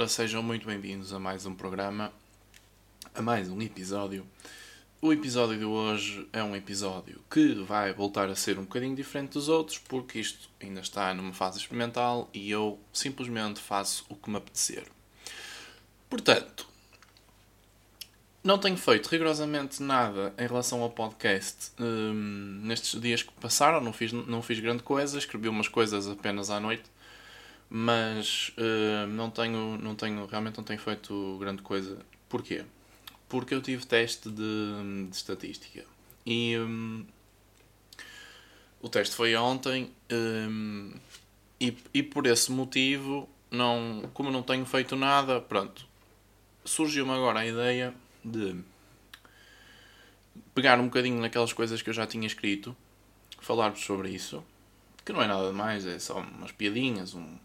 Ora, sejam muito bem-vindos a mais um programa, a mais um episódio. O episódio de hoje é um episódio que vai voltar a ser um bocadinho diferente dos outros, porque isto ainda está numa fase experimental e eu simplesmente faço o que me apetecer. Portanto, não tenho feito rigorosamente nada em relação ao podcast hum, nestes dias que passaram, não fiz, não fiz grande coisa, escrevi umas coisas apenas à noite mas uh, não tenho não tenho realmente não tenho feito grande coisa. Porquê? Porque eu tive teste de, de estatística. E o teste foi ontem e, e por esse motivo não como não tenho feito nada pronto surgiu-me agora a ideia de pegar um bocadinho naquelas coisas que eu já tinha escrito falar-vos sobre isso que não é nada mais é só umas piadinhas um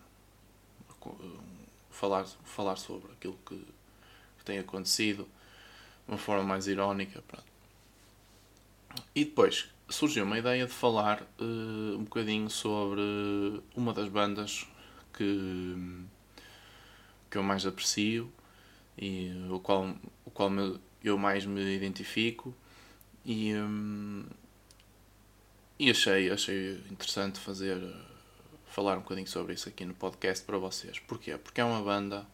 falar, falar sobre aquilo que, que tem acontecido de uma forma mais irónica. Pronto. E depois surgiu uma ideia de falar uh, um bocadinho sobre uma das bandas que, que eu mais aprecio e o qual, qual eu mais me identifico e, um, e achei, achei interessante fazer falar um bocadinho sobre isso aqui no podcast para vocês. Porquê? Porque é uma banda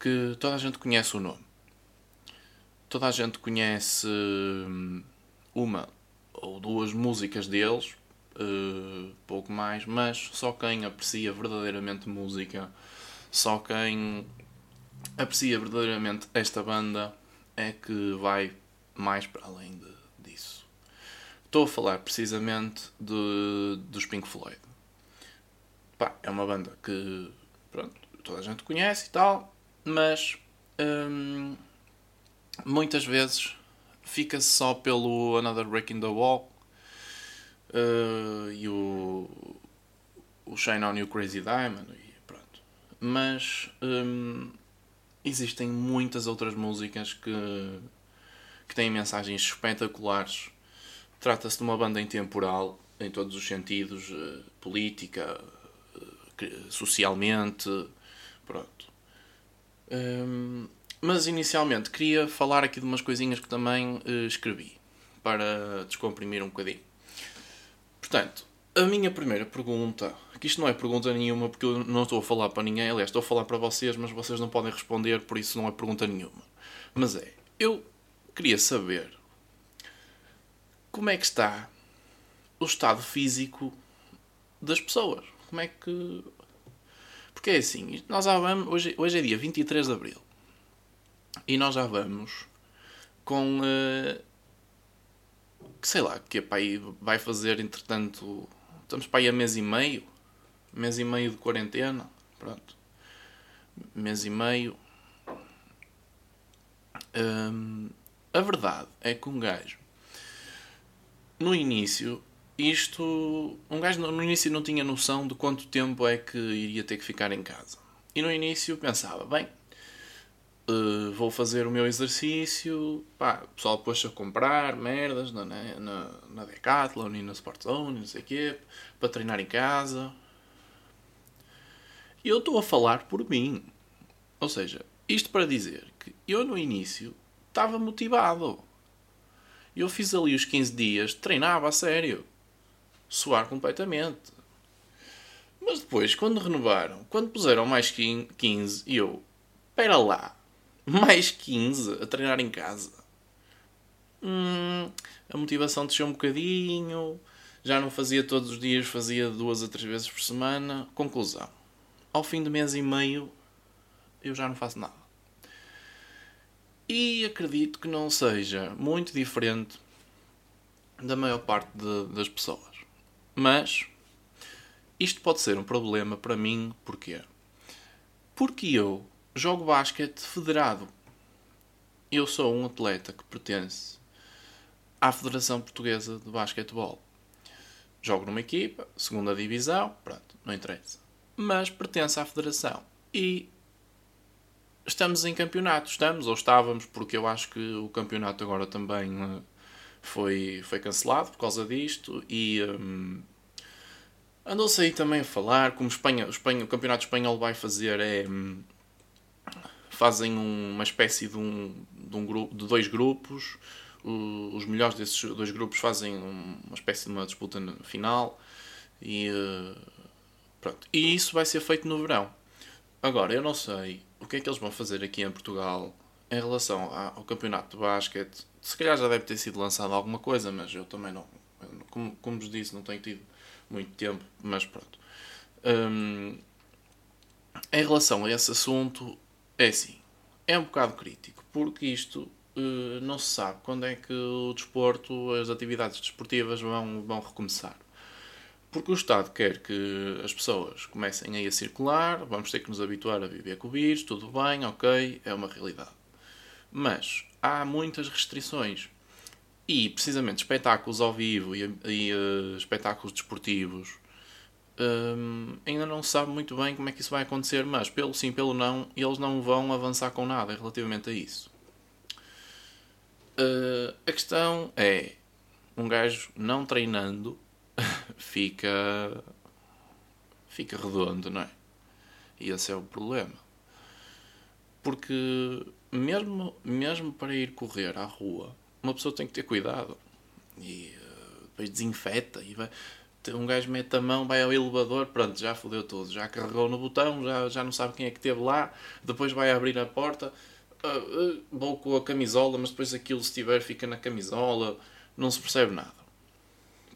que toda a gente conhece o nome. Toda a gente conhece hum, uma ou duas músicas deles, uh, pouco mais, mas só quem aprecia verdadeiramente música, só quem aprecia verdadeiramente esta banda é que vai mais para além de, disso. Estou a falar precisamente de, dos Pink Floyd pá, é uma banda que pronto, toda a gente conhece e tal, mas hum, muitas vezes fica-se só pelo Another Break in the Wall uh, e o, o Shine On You Crazy Diamond e pronto. Mas hum, existem muitas outras músicas que, que têm mensagens espetaculares. Trata-se de uma banda intemporal em todos os sentidos, uh, política, socialmente. Pronto. Um, mas inicialmente queria falar aqui de umas coisinhas que também uh, escrevi para descomprimir um bocadinho. Portanto, a minha primeira pergunta, isto não é pergunta nenhuma porque eu não estou a falar para ninguém, aliás, estou a falar para vocês, mas vocês não podem responder, por isso não é pergunta nenhuma. Mas é, eu queria saber como é que está o estado físico das pessoas como é que. Porque é assim, nós já vamos. Hoje, hoje é dia 23 de Abril. E nós já vamos com. Uh, sei lá, que é para aí vai fazer entretanto. Estamos para aí a mês e meio. Mês e meio de quarentena. Pronto. Mês e meio. Um, a verdade é que um gajo no início isto. Um gajo no início não tinha noção de quanto tempo é que iria ter que ficar em casa. E no início pensava, bem, uh, vou fazer o meu exercício. Pá, o pessoal pôs-se a comprar merdas na, na, na Decathlon e na Sportzone, não sei o quê, para treinar em casa. E eu estou a falar por mim. Ou seja, isto para dizer que eu no início estava motivado. Eu fiz ali os 15 dias, treinava a sério suar completamente. Mas depois, quando renovaram, quando puseram mais 15, e eu, espera lá, mais 15 a treinar em casa. Hum, a motivação desceu um bocadinho, já não fazia todos os dias, fazia duas a três vezes por semana. Conclusão: ao fim de mês e meio, eu já não faço nada. E acredito que não seja muito diferente da maior parte de, das pessoas. Mas isto pode ser um problema para mim, porquê? Porque eu jogo basquete federado. Eu sou um atleta que pertence à Federação Portuguesa de Basquetebol. Jogo numa equipa, segunda divisão, pronto, não interessa. Mas pertence à Federação. E estamos em campeonato, estamos ou estávamos, porque eu acho que o campeonato agora também uh, foi, foi cancelado por causa disto e um, andou-se aí também a falar como Espanha, Espanha, o campeonato espanhol vai fazer é um, fazem uma espécie de um, de um grupo de dois grupos os melhores desses dois grupos fazem uma espécie de uma disputa final e uh, pronto. E isso vai ser feito no verão. Agora, eu não sei o que é que eles vão fazer aqui em Portugal em relação ao campeonato de basquete. Se calhar já deve ter sido lançado alguma coisa, mas eu também não. Como, como vos disse, não tenho tido muito tempo, mas pronto. Um, em relação a esse assunto, é assim, é um bocado crítico, porque isto uh, não se sabe quando é que o desporto, as atividades desportivas vão, vão recomeçar. Porque o Estado quer que as pessoas comecem aí a circular, vamos ter que nos habituar a viver com o vírus, tudo bem, ok, é uma realidade. Mas há muitas restrições. E, precisamente, espetáculos ao vivo e, e uh, espetáculos desportivos um, ainda não se sabe muito bem como é que isso vai acontecer, mas pelo sim, pelo não, eles não vão avançar com nada relativamente a isso. Uh, a questão é: um gajo não treinando fica. fica redondo, não é? E esse é o problema. Porque, mesmo, mesmo para ir correr à rua, uma pessoa tem que ter cuidado. E uh, depois desinfeta e vai um gajo mete a mão, vai ao elevador, pronto, já fodeu tudo, já carregou no botão, já, já não sabe quem é que esteve lá, depois vai abrir a porta, uh, uh, vou com a camisola, mas depois aquilo se tiver fica na camisola, não se percebe nada.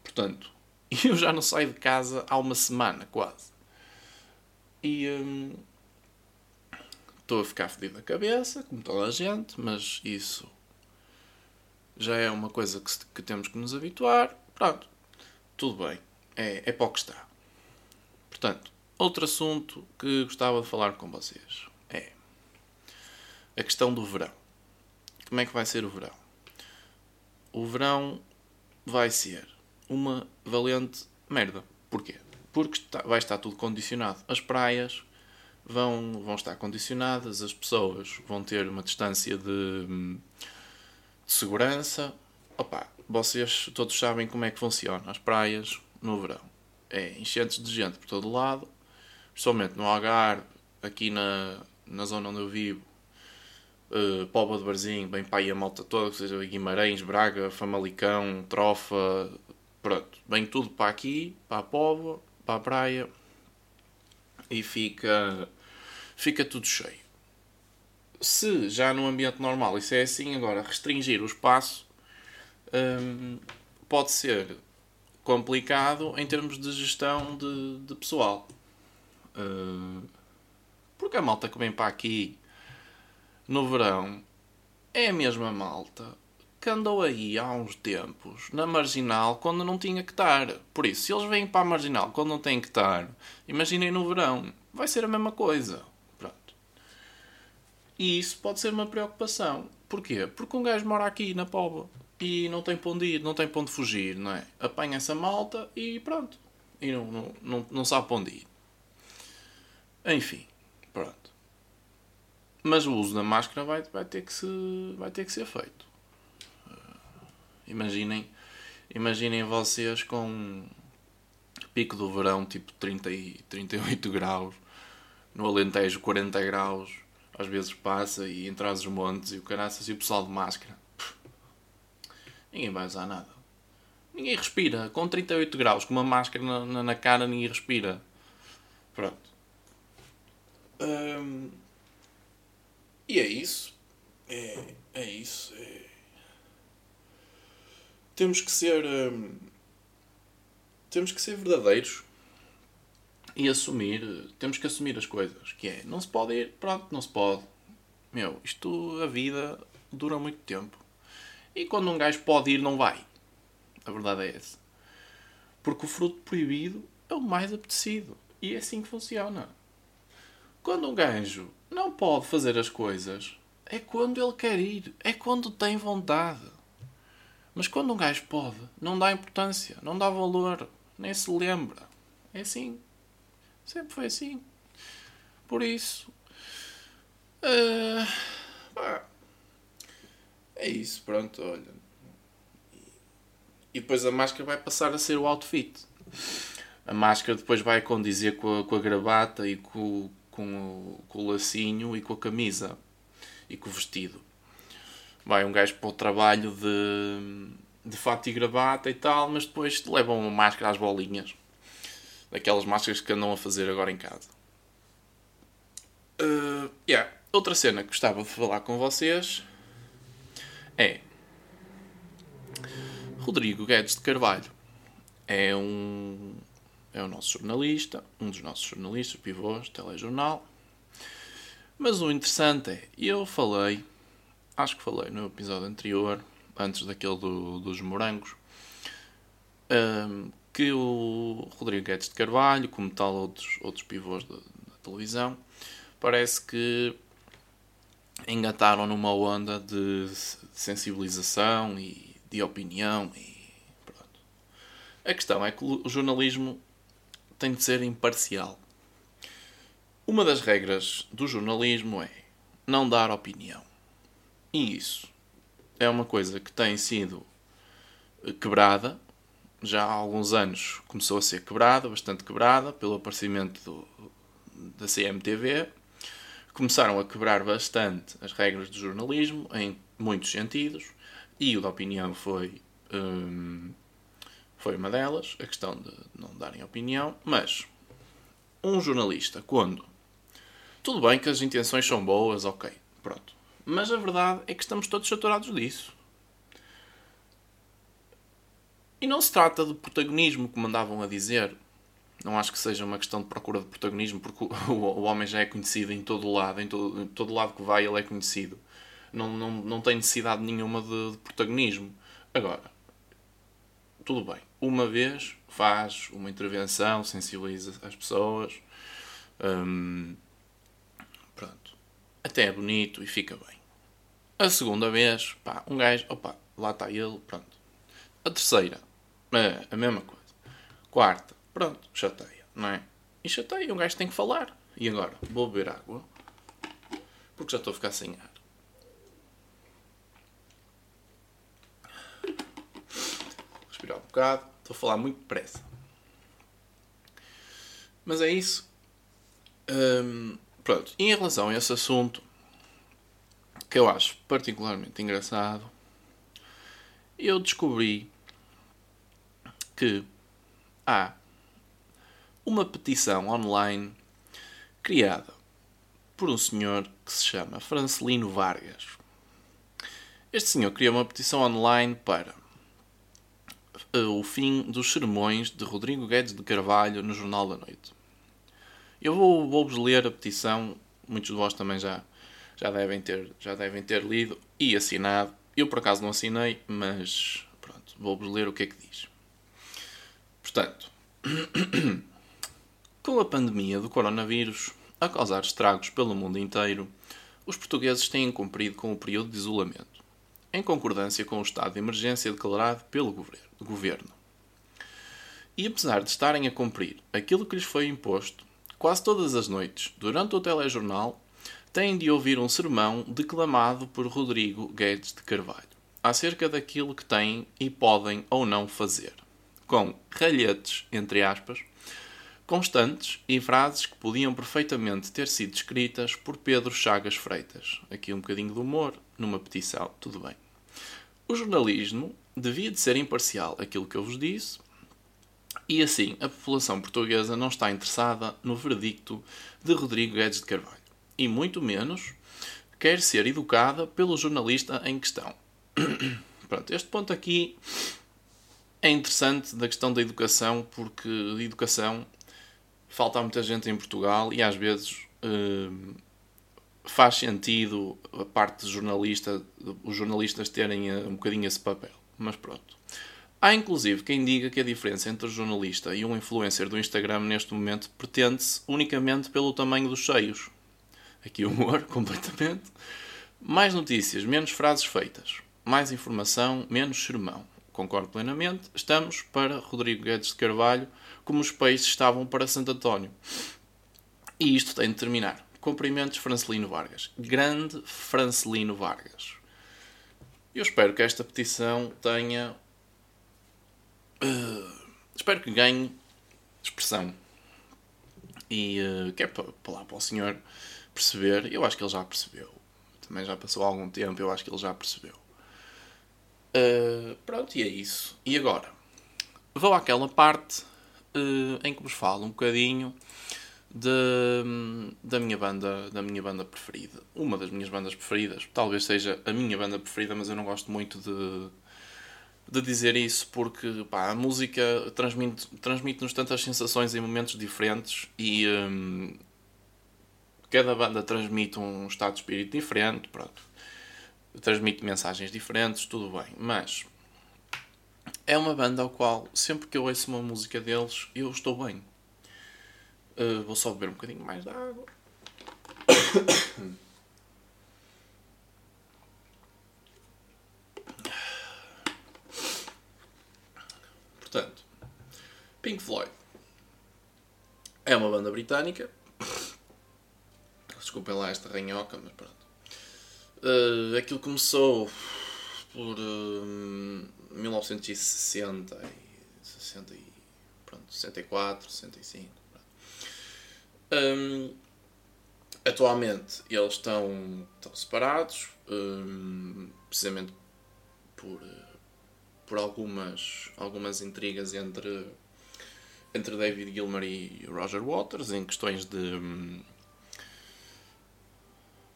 Portanto, eu já não saio de casa há uma semana quase. E hum, estou a ficar fedido na cabeça, como toda a gente, mas isso já é uma coisa que, que temos que nos habituar. Pronto, tudo bem é, é para o que está. Portanto, outro assunto que gostava de falar com vocês é a questão do verão. Como é que vai ser o verão? O verão vai ser uma valente merda. Porquê? Porque está, vai estar tudo condicionado. As praias vão, vão estar condicionadas, as pessoas vão ter uma distância de, de segurança. Opa, vocês todos sabem como é que funciona. As praias no verão. É enchentes de gente por todo lado, principalmente no Algarve, aqui na, na zona onde eu vivo, uh, Póvoa de Barzinho, bem para aí a malta toda, seja Guimarães, Braga, Famalicão, Trofa, pronto, vem tudo para aqui, para a Póvoa, para a praia e fica, fica tudo cheio. Se já no ambiente normal isso é assim, agora restringir o espaço um, pode ser complicado em termos de gestão de, de pessoal. Uh, porque a malta que vem para aqui no verão é a mesma malta que andou aí há uns tempos na marginal quando não tinha que estar. Por isso, se eles vêm para a marginal quando não têm que estar, imaginem no verão, vai ser a mesma coisa. Pronto. E isso pode ser uma preocupação. Porquê? Porque um gajo mora aqui na Póvoa e não tem para onde ir, não tem para onde fugir, não é? Apanha essa malta e pronto. E não, não, não, não sabe para onde ir. Enfim, pronto. Mas o uso da máscara vai, vai, ter, que se, vai ter que ser feito. Imaginem, imaginem vocês com pico do verão tipo 30 e 38 graus, no Alentejo 40 graus, às vezes passa e entras os montes e o caraças e o pessoal de máscara ninguém vai usar nada. Ninguém respira. Com 38 graus, com uma máscara na, na, na cara, ninguém respira. Pronto. Hum, e é isso. É, é isso. É... Temos que ser. Hum, temos que ser verdadeiros e assumir. Temos que assumir as coisas. Que é, não se pode ir, pronto, não se pode. Meu, isto, a vida dura muito tempo. E quando um gajo pode ir, não vai. A verdade é essa. Porque o fruto proibido é o mais apetecido. E é assim que funciona. Quando um gajo não pode fazer as coisas, é quando ele quer ir. É quando tem vontade. Mas quando um gajo pode, não dá importância, não dá valor, nem se lembra. É assim. Sempre foi assim. Por isso, Uh, é isso, pronto, olha. E depois a máscara vai passar a ser o outfit. A máscara depois vai condizer com a, com a gravata e com, com, o, com o lacinho e com a camisa e com o vestido. Vai um gajo para o trabalho de, de fato e gravata e tal, mas depois levam uma máscara às bolinhas. Daquelas máscaras que andam a fazer agora em casa. Uh, yeah. Outra cena que gostava de falar com vocês é Rodrigo Guedes de Carvalho. É um é o nosso jornalista, um dos nossos jornalistas, pivôs, telejornal. Mas o interessante é, eu falei, acho que falei no episódio anterior, antes daquele do, dos morangos, um, que o Rodrigo Guedes de Carvalho, como tal outros, outros pivôs da, da televisão, parece que engataram numa onda de sensibilização e de opinião e pronto. A questão é que o jornalismo tem de ser imparcial. Uma das regras do jornalismo é não dar opinião. E isso é uma coisa que tem sido quebrada. Já há alguns anos começou a ser quebrada, bastante quebrada, pelo aparecimento do, da CMTV começaram a quebrar bastante as regras do jornalismo em muitos sentidos e o da opinião foi hum, foi uma delas, a questão de não darem opinião, mas um jornalista, quando tudo bem que as intenções são boas, ok, pronto. Mas a verdade é que estamos todos saturados disso. E não se trata de protagonismo, como andavam a dizer. Não acho que seja uma questão de procura de protagonismo, porque o, homem já é conhecido em todo lado, em todo, em todo lado que vai ele é conhecido. Não, não, não tem necessidade nenhuma de, de protagonismo. Agora, tudo bem. Uma vez faz uma intervenção, sensibiliza as pessoas. Hum. Até é bonito e fica bem. A segunda vez, pá, um gajo, opa, lá está ele, pronto. A terceira, é a mesma coisa. Quarta, Pronto, chateia, não é? E chateia, um gajo tem que falar. E agora? Vou beber água. Porque já estou a ficar sem ar. Respirar um bocado. Estou a falar muito depressa. Mas é isso. Hum, pronto. Em relação a esse assunto, que eu acho particularmente engraçado, eu descobri que há uma petição online criada por um senhor que se chama Francelino Vargas. Este senhor criou uma petição online para eh, o fim dos sermões de Rodrigo Guedes de Carvalho no Jornal da Noite. Eu vou, vou-vos ler a petição, muitos de vós também já, já, devem ter, já devem ter lido e assinado. Eu por acaso não assinei, mas pronto, vou-vos ler o que é que diz. Portanto, Com a pandemia do coronavírus a causar estragos pelo mundo inteiro, os portugueses têm cumprido com o período de isolamento, em concordância com o estado de emergência declarado pelo governo. E apesar de estarem a cumprir aquilo que lhes foi imposto, quase todas as noites, durante o telejornal, têm de ouvir um sermão declamado por Rodrigo Guedes de Carvalho, acerca daquilo que têm e podem ou não fazer, com ralhetes, entre aspas, constantes e frases que podiam perfeitamente ter sido escritas por Pedro Chagas Freitas. Aqui um bocadinho de humor numa petição, tudo bem. O jornalismo devia de ser imparcial, aquilo que eu vos disse, e assim a população portuguesa não está interessada no veredicto de Rodrigo Guedes de Carvalho, e muito menos quer ser educada pelo jornalista em questão. Pronto, este ponto aqui é interessante da questão da educação, porque de educação falta muita gente em Portugal e às vezes uh, faz sentido a parte de jornalista, os jornalistas terem uh, um bocadinho esse papel. Mas pronto. Há inclusive quem diga que a diferença entre jornalista e um influencer do Instagram neste momento pretende-se unicamente pelo tamanho dos cheios. Aqui humor, completamente. Mais notícias, menos frases feitas. Mais informação, menos sermão. Concordo plenamente. Estamos para Rodrigo Guedes de Carvalho como os peixes estavam para Santo António. E isto tem de terminar. cumprimentos Francelino Vargas. Grande Francelino Vargas. Eu espero que esta petição tenha. Uh, espero que ganhe expressão. E uh, que é para, para o senhor perceber. Eu acho que ele já percebeu. Também já passou algum tempo, eu acho que ele já percebeu. Uh, pronto, e é isso. E agora? Vou àquela parte uh, em que vos falo um bocadinho de, da minha banda da minha banda preferida uma das minhas bandas preferidas talvez seja a minha banda preferida mas eu não gosto muito de de dizer isso porque pá, a música transmite transmite-nos tantas sensações em momentos diferentes e um, cada banda transmite um estado de espírito diferente pronto transmite mensagens diferentes tudo bem mas é uma banda ao qual sempre que eu ouço uma música deles eu estou bem Uh, vou só beber um bocadinho mais de água. Portanto, Pink Floyd é uma banda britânica. Desculpem lá esta ranhoca, mas pronto. Uh, aquilo começou por uh, 1960 e 60 e, pronto, 64, 65. Um, atualmente eles estão, estão separados, um, precisamente por, por algumas, algumas intrigas entre, entre David Gilmer e Roger Waters em questões de.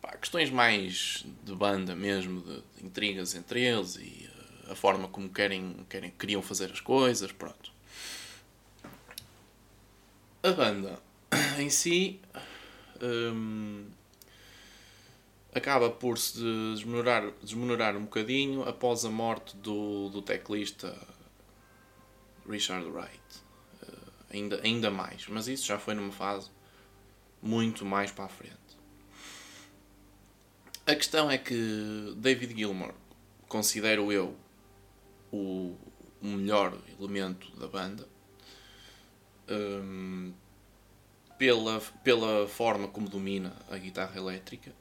Pá, questões mais de banda mesmo, de, de, intrigas entre eles e uh, a forma como querem, querem, queriam fazer as coisas, pronto. A banda em si um, acaba por se desmenorar, desmenorar um bocadinho após a morte do, do teclista Richard Wright. Ainda, ainda mais, mas isso já foi numa fase muito mais para a frente. A questão é que David Gilmour, considero eu, o, o melhor elemento da banda. Um, pela, pela forma como domina a guitarra elétrica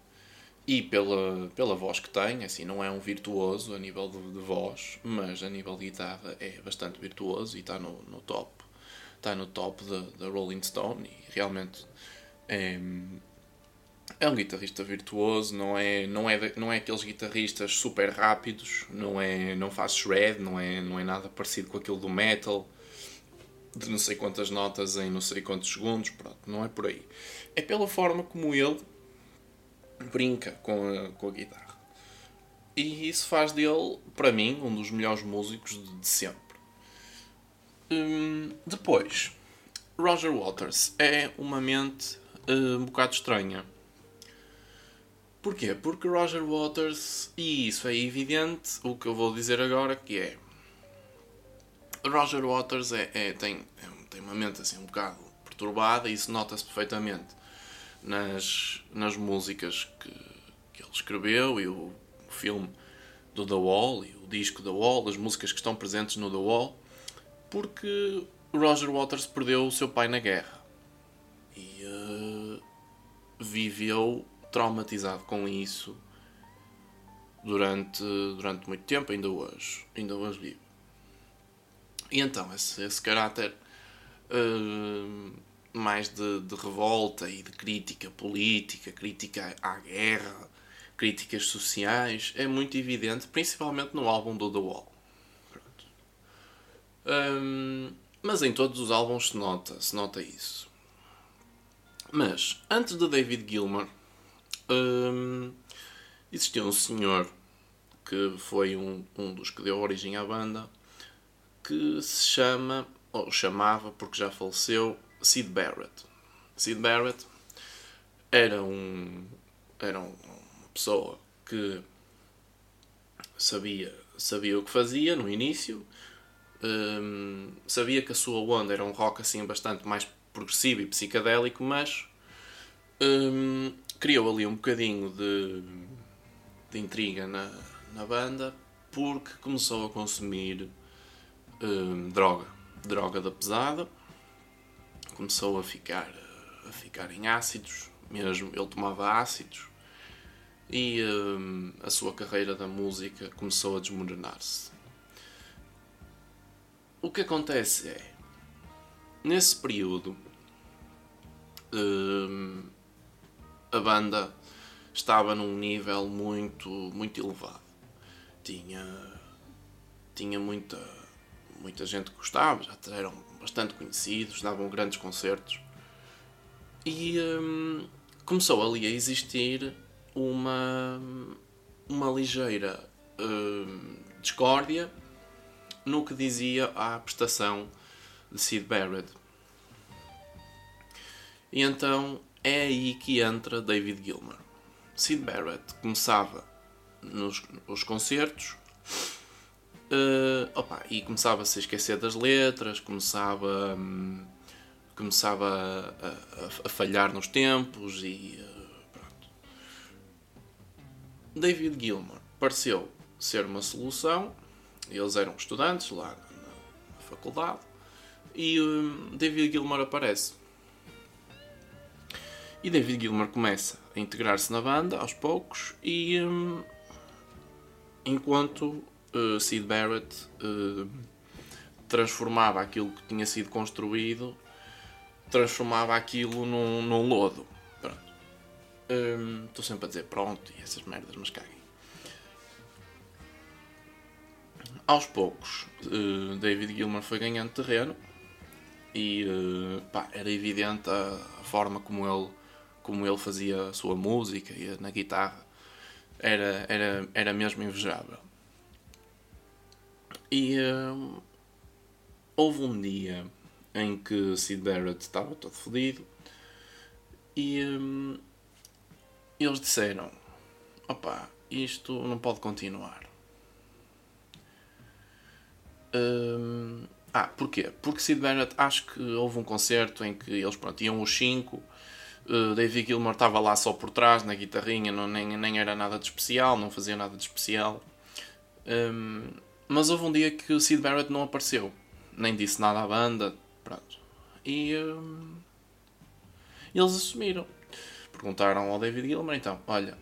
e pela, pela voz que tem, assim, não é um virtuoso a nível de, de voz, mas a nível de guitarra é bastante virtuoso e está no, no top. Está no top da Rolling Stone e realmente é, é um guitarrista virtuoso, não é, não é, não é aqueles guitarristas super rápidos, não, é, não faz shred, não é, não é nada parecido com aquilo do metal de não sei quantas notas em não sei quantos segundos, pronto, não é por aí. É pela forma como ele brinca com a, com a guitarra. E isso faz dele, para mim, um dos melhores músicos de sempre. Hum, depois, Roger Waters é uma mente uh, um bocado estranha. Porquê? Porque Roger Waters, e isso é evidente, o que eu vou dizer agora, que é Roger Waters é, é tem, é, tem uma mente assim um bocado perturbada e isso nota-se perfeitamente nas, nas músicas que, que ele escreveu e o, o filme do The Wall e o disco The Wall, as músicas que estão presentes no The Wall, porque Roger Waters perdeu o seu pai na guerra e uh, viveu traumatizado com isso durante, durante muito tempo, ainda hoje, ainda hoje vive. E então, esse, esse caráter uh, mais de, de, revolta e de crítica política, crítica à guerra, críticas sociais, é muito evidente, principalmente no álbum do The Wall. Um, mas em todos os álbuns se nota, se nota isso. Mas, antes de David Gilmour, um, existiu um senhor que foi um, um dos que deu origem à banda, que se chama, ou chamava, porque já faleceu, Sid Barrett. Sid Barrett era, um, era uma pessoa que sabia, sabia o que fazia no início, um, sabia que a sua onda era um rock assim bastante mais progressivo e psicadélico, mas um, criou ali um bocadinho de, de intriga na, na banda porque começou a consumir Hum, droga, droga da pesada, começou a ficar, a ficar em ácidos, mesmo, ele tomava ácidos e hum, a sua carreira da música começou a desmoronar-se. O que acontece é, nesse período, hum, a banda estava num nível muito, muito elevado. Tinha, tinha muita, muita gente que gostava, já eram bastante conhecidos, davam grandes concertos. E hum, começou ali a existir uma, uma ligeira hum, discórdia no que dizia à prestação de Sid Barrett. E então é aí que entra David Gilmer. Sid Barrett começava nos, concertos uh, opa, e começava a se esquecer das letras, começava, um, começava a, a, a, falhar nos tempos e uh, pronto. David Gilmour pareceu ser uma solução. Eles eram estudantes lá na, faculdade e um, David Gilmour aparece. E David Gilmour começa a integrar-se na banda aos poucos e um, enquanto uh, Sid Barrett uh, transformava aquilo que tinha sido construído, transformava aquilo num, num lodo. Estou um, sempre a dizer pronto e essas merdas, mas caguem. Aos poucos, uh, David Gilmer foi ganhando terreno e pá, era evidente a, a, forma como ele, como ele fazia a sua música e na guitarra era, era, era mesmo invejável. E uh, houve um dia em que Sid Barrett estava todo fodido e um, eles disseram: opá, isto não pode continuar. Ah, porquê? Porque Sid Barrett, acho que houve um concerto em que eles pronto, iam os 5 Uh, David Gilmour estava lá só por trás, na guitarrinha, não, nem, nem era nada de especial, não fazia nada de especial. Um, mas houve um dia que o Sid Barrett não apareceu, nem disse nada à banda, pronto. E um, eles assumiram. Perguntaram ao David Gilmour, então, olha,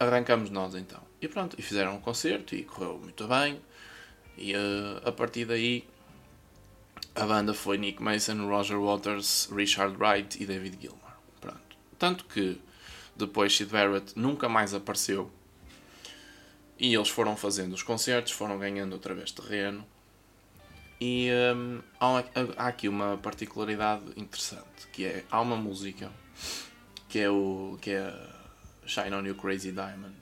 arrancamos nós então. E pronto, e fizeram um concerto e correu muito bem. E uh, a partir daí a banda foi Nick Mason, Roger Waters, Richard Wright e David Gilmour. Tanto que depois Sid Barrett nunca mais apareceu. E eles foram fazendo os concertos, foram ganhando outra vez terreno. E há, há, aqui uma particularidade interessante, que é, há uma música que é o que é Shine On You Crazy Diamond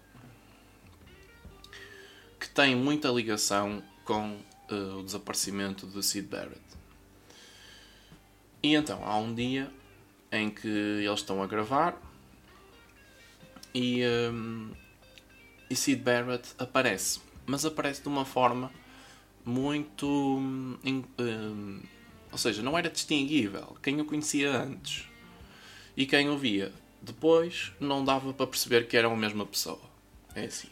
que tem muita ligação com uh, o desaparecimento de Sid Barrett. E então, há um dia em que eles estão a gravar e, um, e Sid Barrett aparece, mas aparece de uma forma muito. Um, ou seja, não era distinguível. Quem o conhecia antes e quem o via depois não dava para perceber que eram a mesma pessoa. É assim.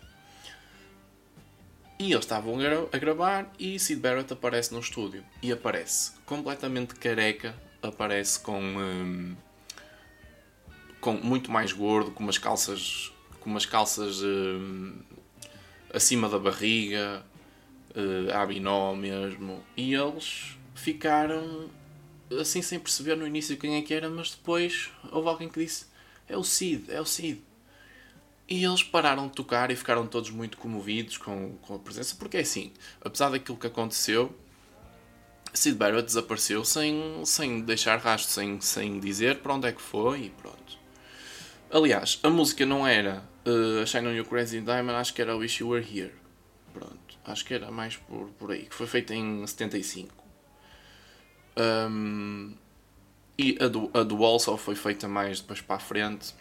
E eles estavam a gravar e Sid Barrett aparece no estúdio. E aparece completamente careca, aparece com. Um, com muito mais gordo, com umas calças, com umas calças uh, acima da barriga, uh, abinó mesmo. E eles ficaram assim sem perceber no início quem é que era, mas depois houve alguém que disse: É o Cid, é o Cid. E eles pararam de tocar e ficaram todos muito comovidos com, com a presença, porque é assim, apesar daquilo que aconteceu, Sid Barrett desapareceu sem, sem deixar rastro, sem, sem dizer para onde é que foi e pronto. Aliás, a música não era uh, Shine On You Crazy Diamond, acho que era Wish You Were Here. Pronto, acho que era mais por, por aí, que foi feita em 75. Um, e a do, a do Wall só foi feita mais depois para a frente,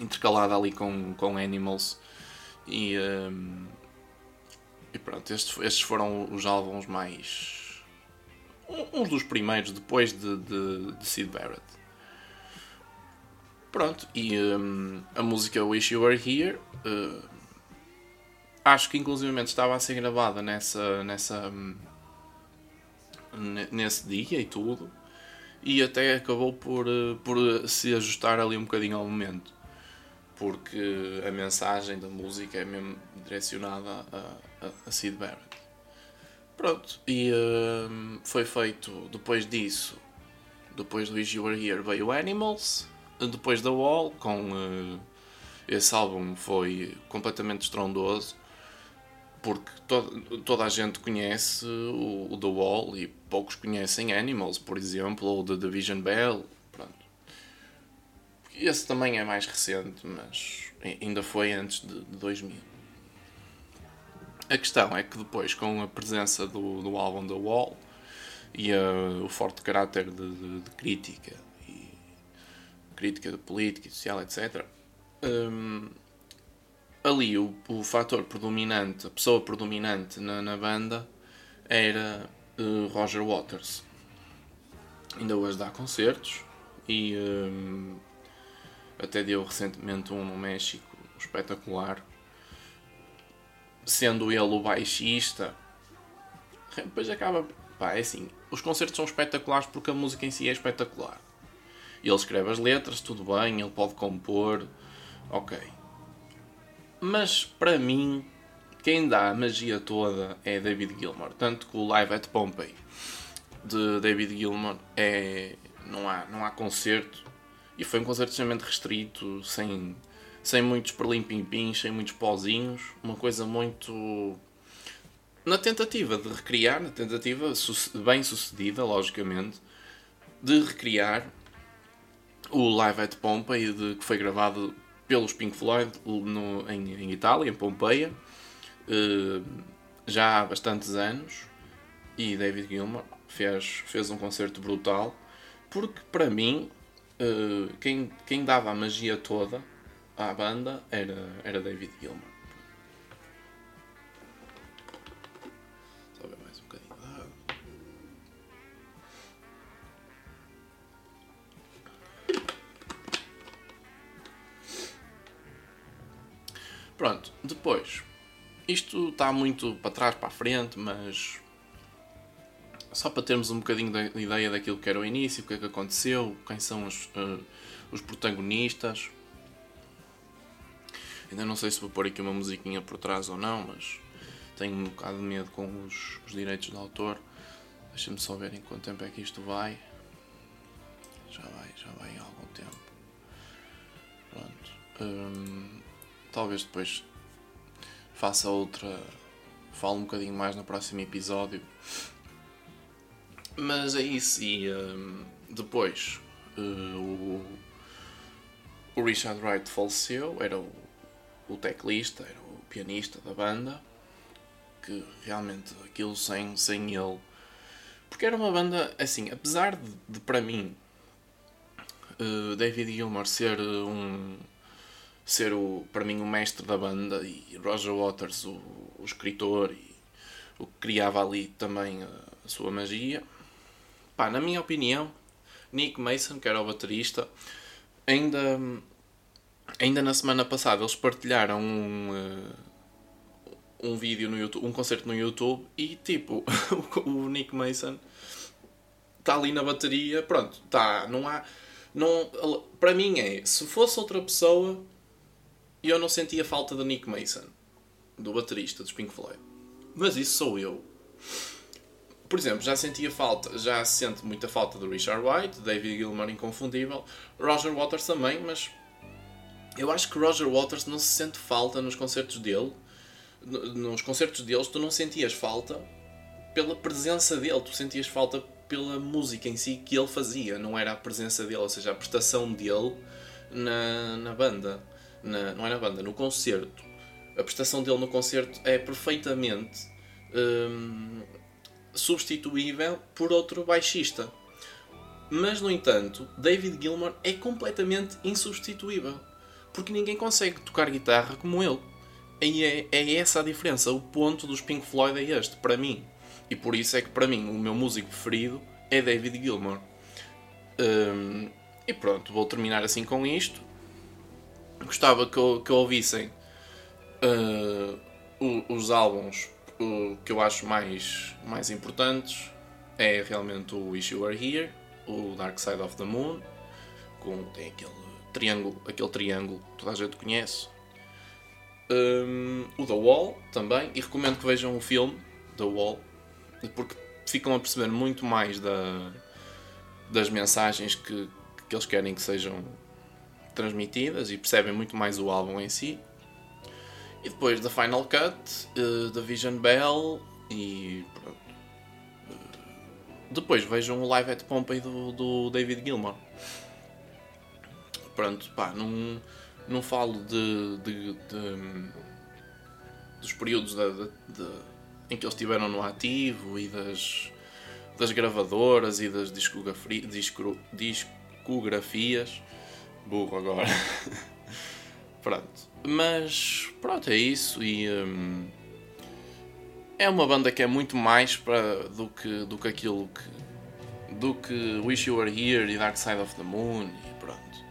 intercalada ali com, com Animals. E, um, e pronto, estes, estes foram os álbuns mais. uns dos primeiros depois de, de, de Sid Barrett. Pronto, e um, a música Wish You Were Here uh, acho que inclusive estava a ser gravada nessa, nessa, um, nesse dia e tudo. e até acabou por, uh, por se ajustar ali um bocadinho ao momento. Porque a mensagem da música é mesmo direcionada a, a, a Sid Barrett. Pronto, e uh, foi feito depois disso, depois do Is You Were Here veio Animals, depois da Wall, com uh, esse álbum foi completamente estrondoso porque to toda a gente conhece o, o, The Wall e poucos conhecem Animals, por exemplo, ou The Division Bell. Esse também é mais recente, mas ainda foi antes de, de 2000. A questão é que depois, com a presença do, do álbum The Wall e uh, o forte caráter de, de, de, crítica, e crítica de política social, etc., um, ali o, o fator predominante, a pessoa predominante na, na banda era uh, Roger Waters. Ainda hoje dá concertos e um, até deu recentemente um no México espetacular. Sendo ele o baixista, depois acaba. Pá, é assim, os concertos são espetaculares porque a música em si é espetacular. Ele escreve as letras, tudo bem, ele pode compor, ok mas para mim, quem dá a magia toda é David Gilmour. Tanto que o Live at Pompeii de David Gilmour é. Não há, não há concerto. E foi um concerto extremamente restrito, sem, sem muitos perlimpimpins, sem muitos pozinhos. Uma coisa muito. Na tentativa de recriar, na tentativa bem sucedida, logicamente, de recriar o Live at Pompeii, de, que foi gravado pelos Pink Floyd no, em, em, Itália, em Pompeia, uh, já há bastantes anos. E David Gilmour fez, fez um concerto brutal, porque para mim, uh, quem, quem dava a magia toda à banda era, era David Gilmour. Pronto, depois. Isto está muito para trás, para a frente, mas. Só para termos um bocadinho da ideia daquilo que era o início, o que é que aconteceu, quem são os, uh, os protagonistas. Ainda não sei se vou pôr aqui uma musiquinha por trás ou não, mas tenho um bocado de medo com os, os direitos de autor. Deixa-me só ver em quanto tempo é que isto vai. Já vai, já vai há algum tempo. Pronto. Hum, talvez depois faça outra. Fale um bocadinho mais no próximo episódio. Mas é isso. E um, depois uh, o, o Richard Wright faleceu, era o, o teclista, era o pianista da banda. Que realmente aquilo sem, sem ele. Porque era uma banda assim, apesar de, de para mim uh, David Gilmour ser um, ser o, para mim o mestre da banda e Roger Waters o, o escritor e o que criava ali também a, a, sua magia. Pá, na minha opinião, Nick Mason, que era o baterista, ainda, ainda na semana passada eles partilharam um, uh, um vídeo no YouTube, um concerto no YouTube e tipo, o Nick Mason está ali na bateria, pronto, tá, não há. Não, para mim é, se fosse outra pessoa, eu não sentia falta do Nick Mason, do baterista dos Pink Floyd. Mas isso sou eu. Por exemplo, já sentia falta, já sente muita falta do Richard White, David Gilmour inconfundível, Roger Waters também, mas eu acho que Roger Waters não se sente falta nos concertos dele. Nos concertos deles tu não sentias falta pela presença dele, tu sentias falta pela música em si que ele fazia, não era a presença dele, ou seja, a prestação dele na, na banda na, não é na banda, no concerto, a prestação dele no concerto é perfeitamente hum, substituível por outro baixista. Mas, no entanto, David Gilmour é completamente insubstituível. Porque ninguém consegue tocar guitarra como ele. E é, é essa a diferença. O ponto dos Pink Floyd é este, para mim. E por isso é que, para mim, o meu músico preferido é David Gilmour. Hum, e pronto, vou terminar assim com isto gostava que, que ouvissem uh, os álbuns uh, que eu acho mais, mais importantes. É realmente o Wish You Here o Dark Side of the Moon, com, tem aquele triângulo, aquele triângulo que toda a gente conhece. Um, o The Wall também, e recomendo que vejam o filme The Wall, porque ficam a perceber muito mais da, das mensagens que, que eles querem que sejam transmitidas e percebem muito mais o álbum em si. E depois da Final Cut, uh, da Vision Bell e pronto. Depois vejam o Live at Pompeii do, do David Gilmour. Pronto, pá, não, não falo de, de, de dos períodos de, em que eles estiveram no ativo e das, das gravadoras e das discografias. Burro agora. pronto. Mas pronto, é isso. E hum, é uma banda que é muito mais para, do, que, do que aquilo que. do que Wish You Were Here e Dark Side of the Moon e pronto.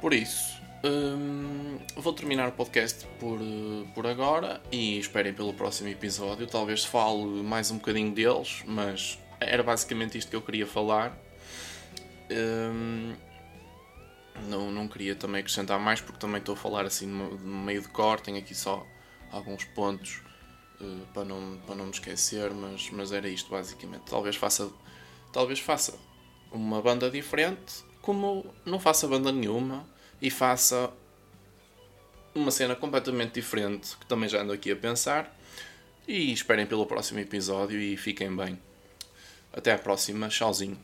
Por isso. Hum, vou terminar o podcast por, por agora e esperem pelo próximo episódio. Talvez fale mais um bocadinho deles, mas era basicamente isto que eu queria falar. Hum, não, não queria também acrescentar mais porque também estou a falar assim no, meio de cor, tenho aqui só alguns pontos uh, para, não, para não me esquecer, mas, mas era isto basicamente. Talvez faça, talvez faça uma banda diferente, como não faça banda nenhuma e faça uma cena completamente diferente que também já ando aqui a pensar. E esperem pelo próximo episódio e fiquem bem. Até à próxima, tchauzinho.